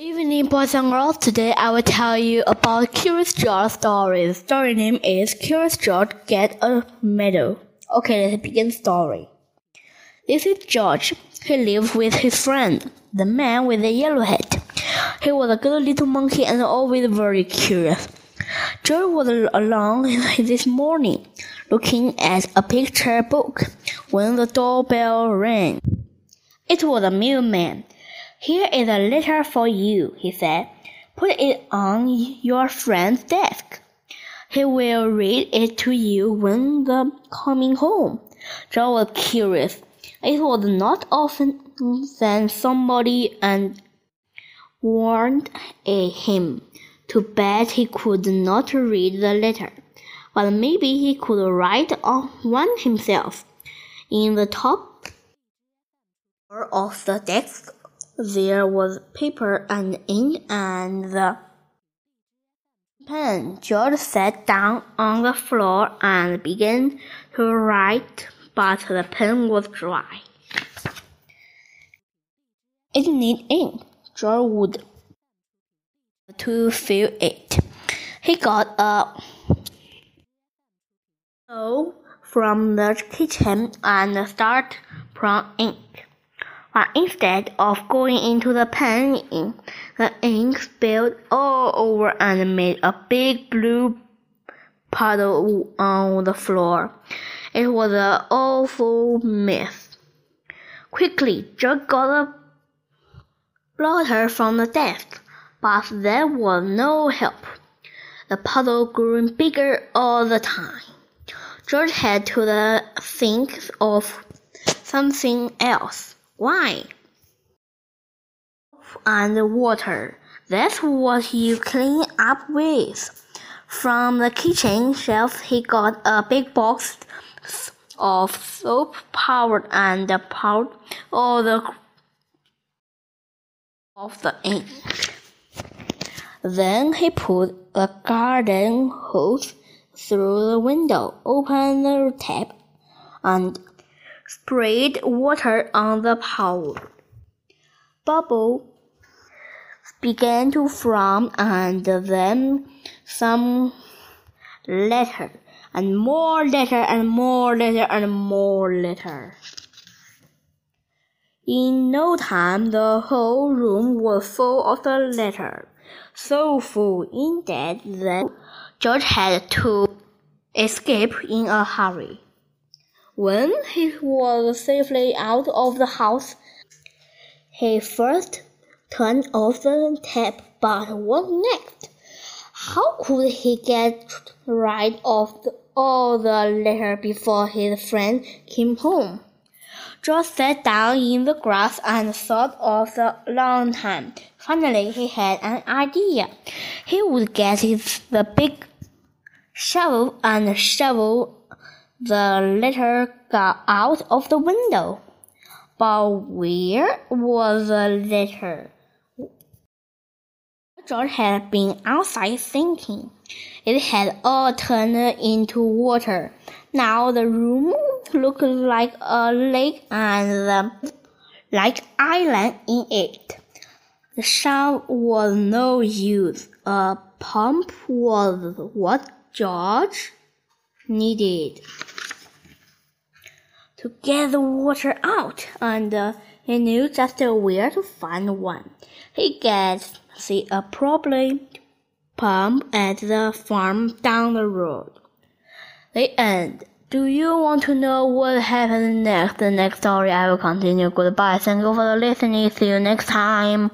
Evening, boys and girls. Today I will tell you about Curious George story. The story name is Curious George Get a Medal. Okay, let's begin story. This is George. He lives with his friend, the man with the yellow hat. He was a good little monkey and always very curious. George was alone this morning, looking at a picture book, when the doorbell rang. It was a mailman. Here is a letter for you, he said. Put it on your friend's desk. He will read it to you when the coming home. John was curious. It was not often that somebody and warned eh, him. Too bad he could not read the letter, but maybe he could write on one himself. In the top of the desk there was paper and ink and the pen. George sat down on the floor and began to write, but the pen was dry. It needed ink. George would to fill it. He got a bowl from the kitchen and started pouring ink but instead of going into the pen, the ink spilled all over and made a big blue puddle on the floor. It was an awful mess. Quickly, Joe got a blotter from the desk, but there was no help. The puddle grew bigger all the time. George had to think of something else. Why? And water. That's what you clean up with. From the kitchen shelf, he got a big box of soap, powder, and poured all the of the ink. Then he put a garden hose through the window, opened the tap, and sprayed water on the powder. Bubble began to form and then some letter and more letter and more letter and more letter. In no time, the whole room was full of the letter. So full, indeed, that George had to escape in a hurry. When he was safely out of the house, he first turned off the tap, but what next? How could he get rid of all the litter before his friend came home? George sat down in the grass and thought of a long time. Finally, he had an idea. He would get his, the big shovel and shovel the letter got out of the window. But where was the letter? George had been outside thinking. It had all turned into water. Now the room looked like a lake and like island in it. The shovel was no use. A pump was what George needed to get the water out, and uh, he knew just where to find one. He gets see a problem pump at the farm down the road. The end. Do you want to know what happens next? The next story I will continue. Goodbye. Thank you for listening. See you next time.